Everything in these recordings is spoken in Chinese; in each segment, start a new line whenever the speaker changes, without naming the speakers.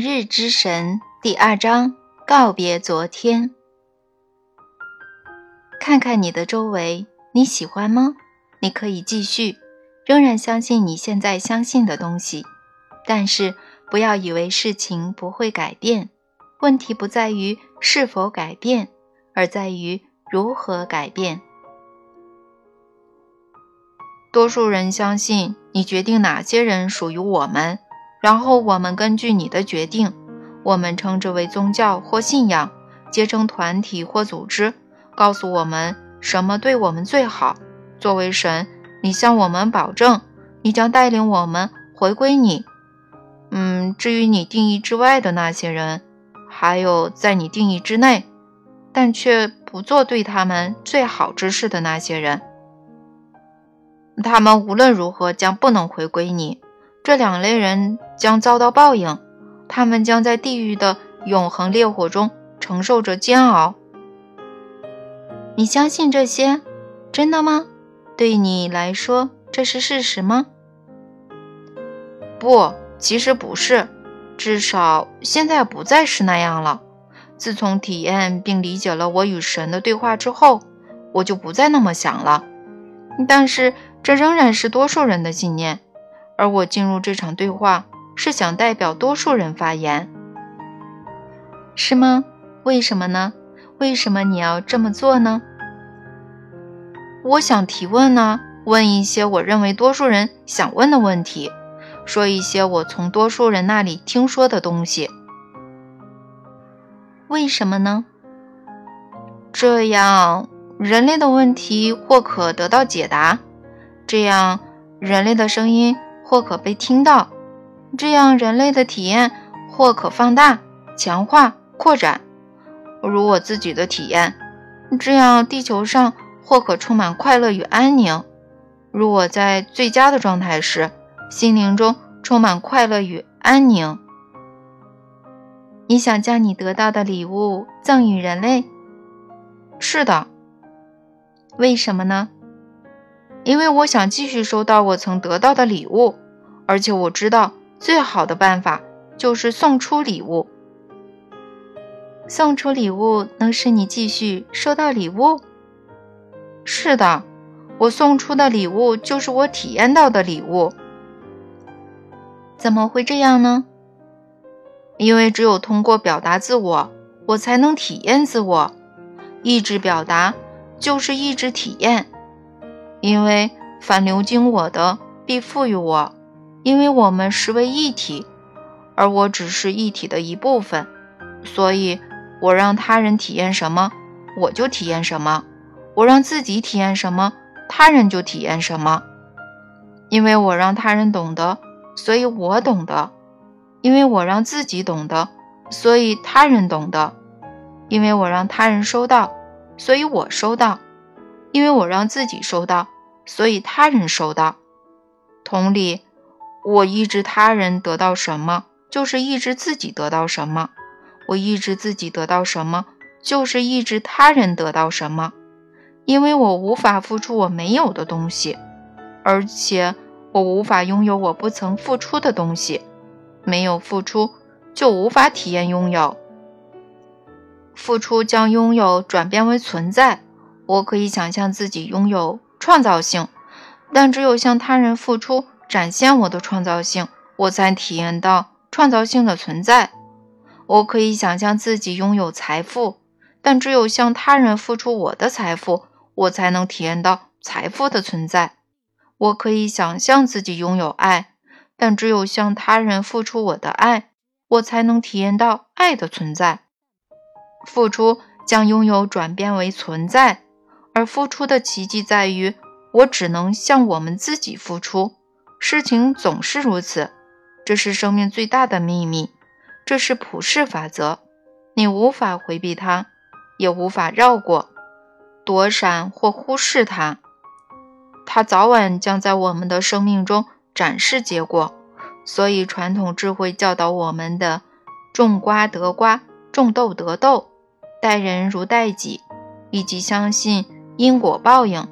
日之神第二章告别昨天。看看你的周围，你喜欢吗？你可以继续，仍然相信你现在相信的东西，但是不要以为事情不会改变。问题不在于是否改变，而在于如何改变。
多数人相信你决定哪些人属于我们。然后我们根据你的决定，我们称之为宗教或信仰，结成团体或组织，告诉我们什么对我们最好。作为神，你向我们保证，你将带领我们回归你。嗯，至于你定义之外的那些人，还有在你定义之内，但却不做对他们最好之事的那些人，他们无论如何将不能回归你。这两类人将遭到报应，他们将在地狱的永恒烈火中承受着煎熬。
你相信这些？真的吗？对你来说，这是事实吗？
不，其实不是，至少现在不再是那样了。自从体验并理解了我与神的对话之后，我就不再那么想了。但是，这仍然是多数人的信念。而我进入这场对话是想代表多数人发言，
是吗？为什么呢？为什么你要这么做呢？
我想提问呢，问一些我认为多数人想问的问题，说一些我从多数人那里听说的东西。
为什么呢？
这样人类的问题或可得到解答，这样人类的声音。或可被听到，这样人类的体验或可放大、强化、扩展，如我自己的体验，这样地球上或可充满快乐与安宁，如我在最佳的状态时，心灵中充满快乐与安宁。
你想将你得到的礼物赠予人类？
是的。
为什么呢？
因为我想继续收到我曾得到的礼物，而且我知道最好的办法就是送出礼物。
送出礼物能使你继续收到礼物？
是的，我送出的礼物就是我体验到的礼物。
怎么会这样呢？
因为只有通过表达自我，我才能体验自我。意志表达就是意志体验。因为凡流经我的，必赋予我。因为我们实为一体，而我只是一体的一部分，所以我让他人体验什么，我就体验什么；我让自己体验什么，他人就体验什么。因为我让他人懂得，所以我懂得；因为我让自己懂得，所以他人懂得；因为我让他人收到，所以我收到。因为我让自己收到，所以他人收到。同理，我抑制他人得到什么，就是抑制自己得到什么；我抑制自己得到什么，就是抑制他人得到什么。因为我无法付出我没有的东西，而且我无法拥有我不曾付出的东西。没有付出，就无法体验拥有。付出将拥有转变为存在。我可以想象自己拥有创造性，但只有向他人付出，展现我的创造性，我才体验到创造性的存在。我可以想象自己拥有财富，但只有向他人付出我的财富，我才能体验到财富的存在。我可以想象自己拥有爱，但只有向他人付出我的爱，我才能体验到爱的存在。付出将拥有转变为存在。而付出的奇迹在于，我只能向我们自己付出。事情总是如此，这是生命最大的秘密，这是普世法则，你无法回避它，也无法绕过、躲闪或忽视它。它早晚将在我们的生命中展示结果。所以，传统智慧教导我们的“种瓜得瓜，种豆得豆，待人如待己”，以及相信。因果报应，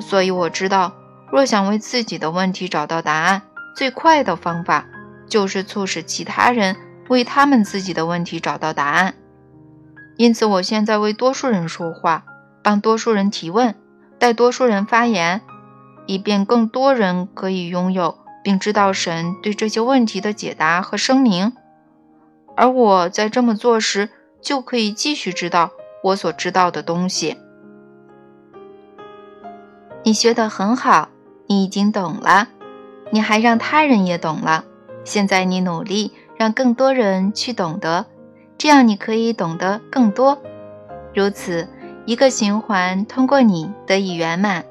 所以我知道，若想为自己的问题找到答案，最快的方法就是促使其他人为他们自己的问题找到答案。因此，我现在为多数人说话，帮多数人提问，带多数人发言，以便更多人可以拥有并知道神对这些问题的解答和声明。而我在这么做时，就可以继续知道我所知道的东西。
你学得很好，你已经懂了，你还让他人也懂了。现在你努力让更多人去懂得，这样你可以懂得更多。如此，一个循环通过你得以圆满，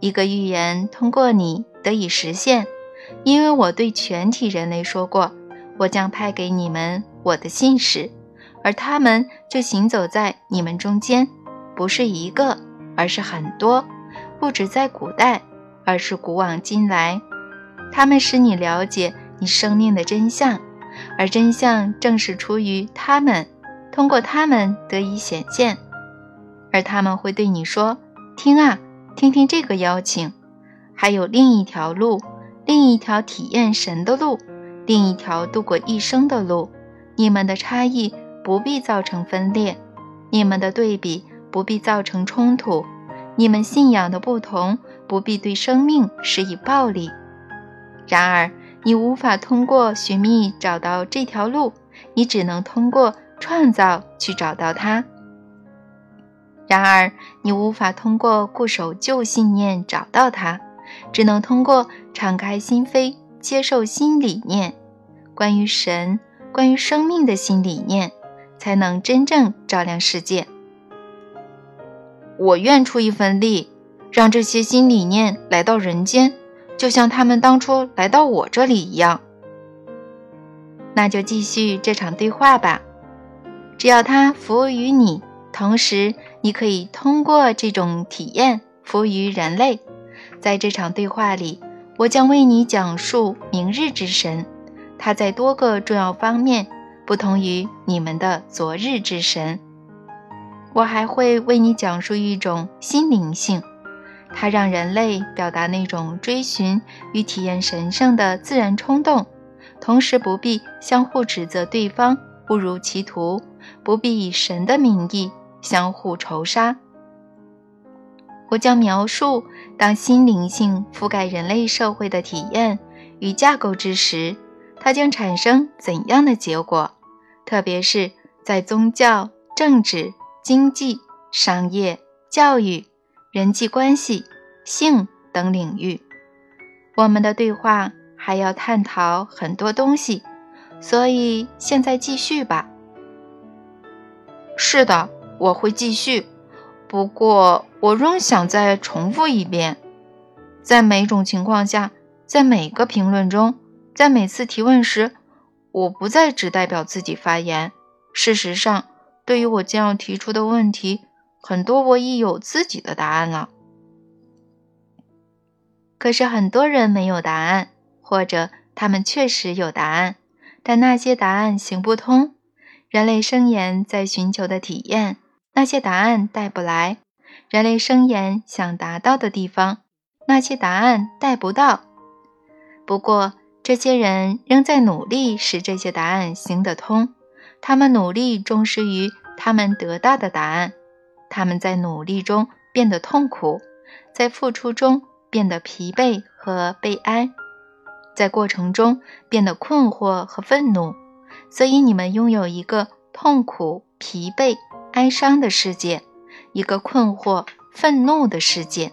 一个预言通过你得以实现。因为我对全体人类说过，我将派给你们我的信使，而他们就行走在你们中间，不是一个，而是很多，不止在古代，而是古往今来，他们使你了解。你生命的真相，而真相正是出于他们，通过他们得以显现。而他们会对你说：“听啊，听听这个邀请，还有另一条路，另一条体验神的路，另一条度过一生的路。你们的差异不必造成分裂，你们的对比不必造成冲突，你们信仰的不同不必对生命施以暴力。然而。”你无法通过寻觅找到这条路，你只能通过创造去找到它。然而，你无法通过固守旧信念找到它，只能通过敞开心扉接受新理念，关于神、关于生命的新理念，才能真正照亮世界。
我愿出一份力，让这些新理念来到人间。就像他们当初来到我这里一样，
那就继续这场对话吧。只要它服务于你，同时你可以通过这种体验服务于人类。在这场对话里，我将为你讲述明日之神，他在多个重要方面不同于你们的昨日之神。我还会为你讲述一种心灵性。它让人类表达那种追寻与体验神圣的自然冲动，同时不必相互指责对方误入歧途，不必以神的名义相互仇杀。我将描述当心灵性覆盖人类社会的体验与架构之时，它将产生怎样的结果，特别是在宗教、政治、经济、商业、教育。人际关系、性等领域，我们的对话还要探讨很多东西，所以现在继续吧。
是的，我会继续。不过，我仍想再重复一遍：在每种情况下，在每个评论中，在每次提问时，我不再只代表自己发言。事实上，对于我将要提出的问题。很多我已有自己的答案了，
可是很多人没有答案，或者他们确实有答案，但那些答案行不通。人类生言在寻求的体验，那些答案带不来；人类生言想达到的地方，那些答案带不到。不过，这些人仍在努力使这些答案行得通，他们努力忠实于他们得到的答案。他们在努力中变得痛苦，在付出中变得疲惫和悲哀，在过程中变得困惑和愤怒。所以，你们拥有一个痛苦、疲惫、哀伤的世界，一个困惑、愤怒的世界。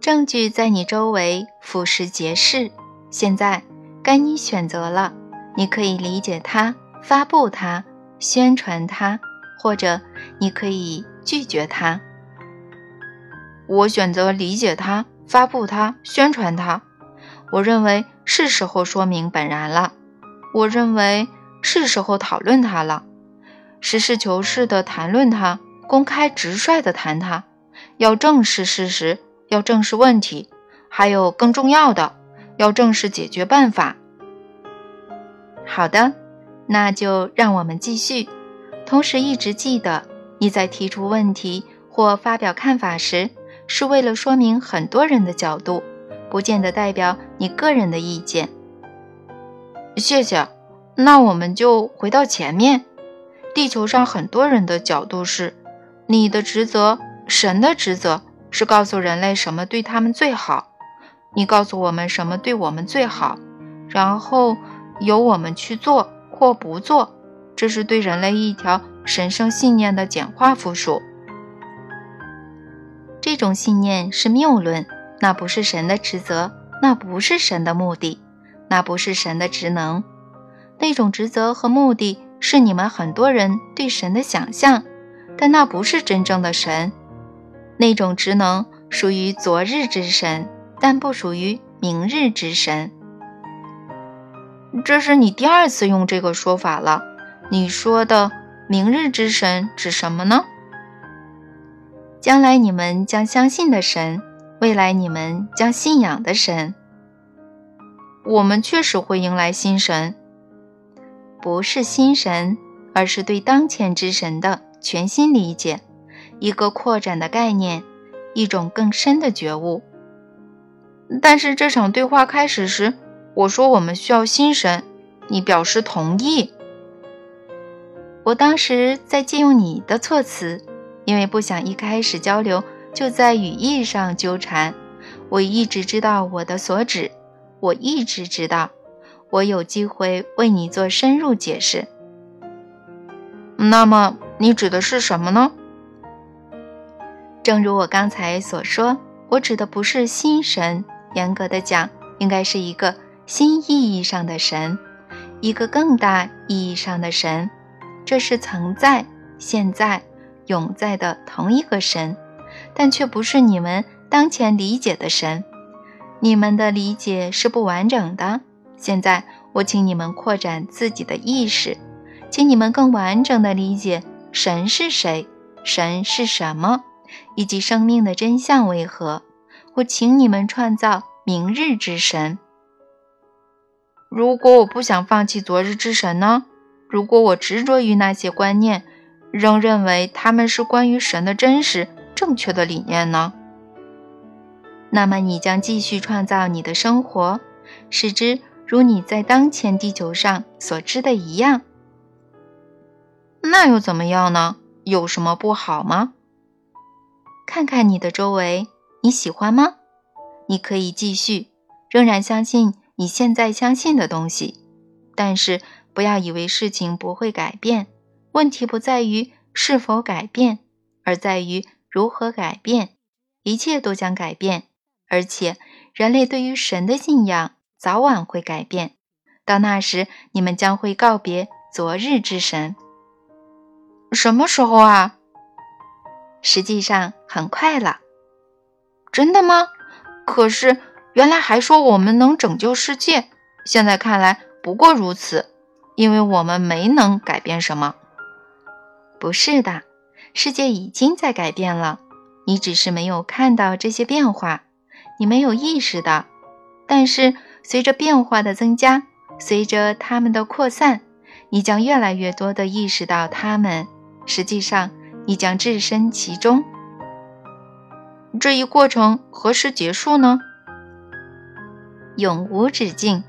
证据在你周围俯拾皆是。现在该你选择了，你可以理解它，发布它，宣传它。或者你可以拒绝它。
我选择理解它、发布它、宣传它。我认为是时候说明本然了。我认为是时候讨论它了。实事求是地谈论它，公开直率地谈它。要正视事实，要正视问题，还有更重要的，要正视解决办法。
好的，那就让我们继续。同时，一直记得你在提出问题或发表看法时，是为了说明很多人的角度，不见得代表你个人的意见。
谢谢，那我们就回到前面。地球上很多人的角度是：你的职责，神的职责是告诉人类什么对他们最好。你告诉我们什么对我们最好，然后由我们去做或不做。这是对人类一条神圣信念的简化复述。
这种信念是谬论，那不是神的职责，那不是神的目的，那不是神的职能。那种职责和目的是你们很多人对神的想象，但那不是真正的神。那种职能属于昨日之神。但不属于明日之神。
这是你第二次用这个说法了。你说的明日之神指什么呢？
将来你们将相信的神，未来你们将信仰的神。
我们确实会迎来新神，
不是新神，而是对当前之神的全新理解，一个扩展的概念，一种更深的觉悟。
但是这场对话开始时，我说我们需要新神，你表示同意。
我当时在借用你的措辞，因为不想一开始交流就在语义上纠缠。我一直知道我的所指，我一直知道，我有机会为你做深入解释。
那么你指的是什么呢？
正如我刚才所说，我指的不是心神。严格的讲，应该是一个新意义上的神，一个更大意义上的神。这是曾在、现在、永在的同一个神，但却不是你们当前理解的神。你们的理解是不完整的。现在，我请你们扩展自己的意识，请你们更完整的理解神是谁，神是什么，以及生命的真相为何。我请你们创造明日之神。
如果我不想放弃昨日之神呢？如果我执着于那些观念，仍认为他们是关于神的真实、正确的理念呢？
那么你将继续创造你的生活，使之如你在当前地球上所知的一样。
那又怎么样呢？有什么不好吗？
看看你的周围。你喜欢吗？你可以继续，仍然相信你现在相信的东西，但是不要以为事情不会改变。问题不在于是否改变，而在于如何改变。一切都将改变，而且人类对于神的信仰早晚会改变。到那时，你们将会告别昨日之神。
什么时候啊？
实际上很快了。
真的吗？可是原来还说我们能拯救世界，现在看来不过如此，因为我们没能改变什么。
不是的，世界已经在改变了，你只是没有看到这些变化，你没有意识到。但是随着变化的增加，随着它们的扩散，你将越来越多地意识到它们。实际上，你将置身其中。
这一过程何时结束呢？
永无止境。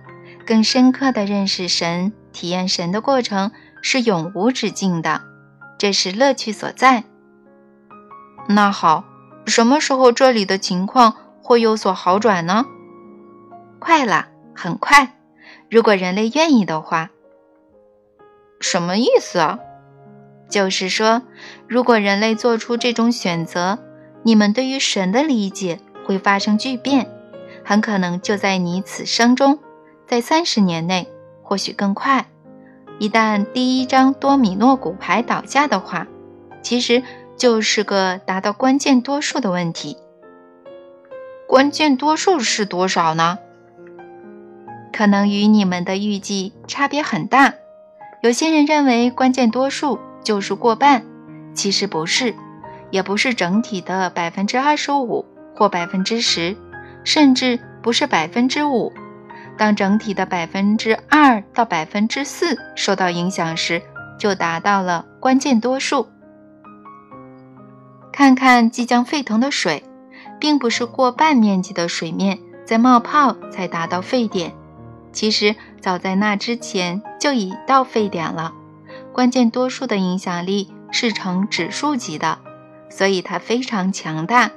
更深刻的认识神、体验神的过程是永无止境的，这是乐趣所在。
那好，什么时候这里的情况会有所好转呢？
快了，很快。如果人类愿意的话。
什么意思啊？
就是说，如果人类做出这种选择。你们对于神的理解会发生巨变，很可能就在你此生中，在三十年内，或许更快。一旦第一张多米诺骨牌倒下的话，其实就是个达到关键多数的问题。
关键多数是多少呢？
可能与你们的预计差别很大。有些人认为关键多数就是过半，其实不是。也不是整体的百分之二十五或百分之十，甚至不是百分之五。当整体的百分之二到百分之四受到影响时，就达到了关键多数。看看即将沸腾的水，并不是过半面积的水面在冒泡才达到沸点。其实早在那之前就已到沸点了。关键多数的影响力是呈指数级的，所以它非常强大。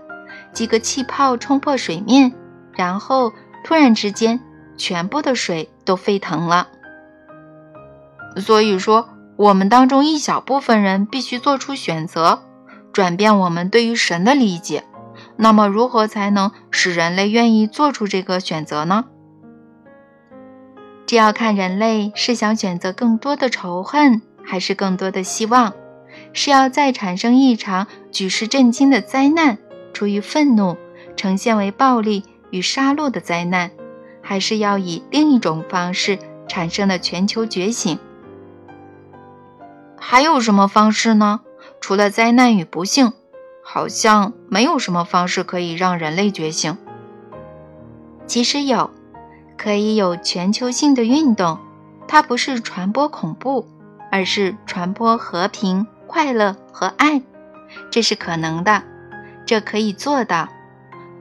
几个气泡冲破水面，然后突然之间，全部的水都沸腾了。所以说，我们当中一小部分人必须做出选择，转变我们对于神的理解。那么，如何才能使人类愿意做出这个选择呢？这要看人类是想选择更多的仇恨。还是更多的希望，是要再产生一场举世震惊的灾难，出于愤怒呈现为暴力与杀戮的灾难，还是要以另一种方式产生的全球觉醒？还有什么方式呢？除了灾难与不幸，好像没有什么方式可以让人类觉醒。其实有，可以有全球性的运动，它不是传播恐怖。而是传播和平、快乐和爱，这是可能的，这可以做到。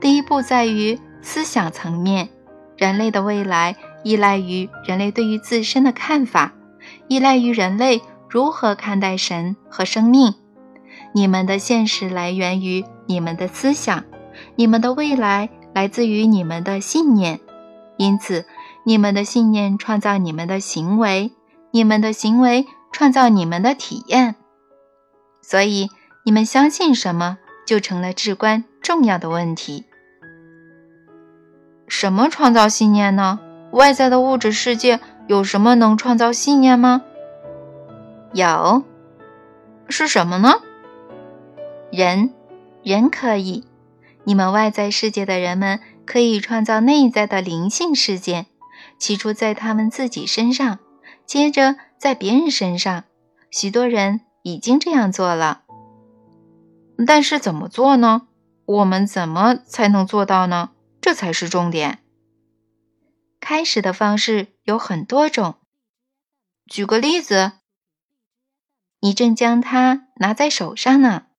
第一步在于思想层面，人类的未来依赖于人类对于自身的看法，依赖于人类如何看待神和生命。你们的现实来源于你们的思想，你们的未来来自于你们的信念，因此，你们的信念创造你们的行为，你们的行为。创造你们的体验，所以你们相信什么就成了至关重要的问题。什么创造信念呢？外在的物质世界有什么能创造信念吗？有，是什么呢？人，人可以。你们外在世界的人们可以创造内在的灵性事件，起初在他们自己身上，接着。在别人身上，许多人已经这样做了。但是怎么做呢？我们怎么才能做到呢？这才是重点。开始的方式有很多种。举个例子，你正将它拿在手上呢。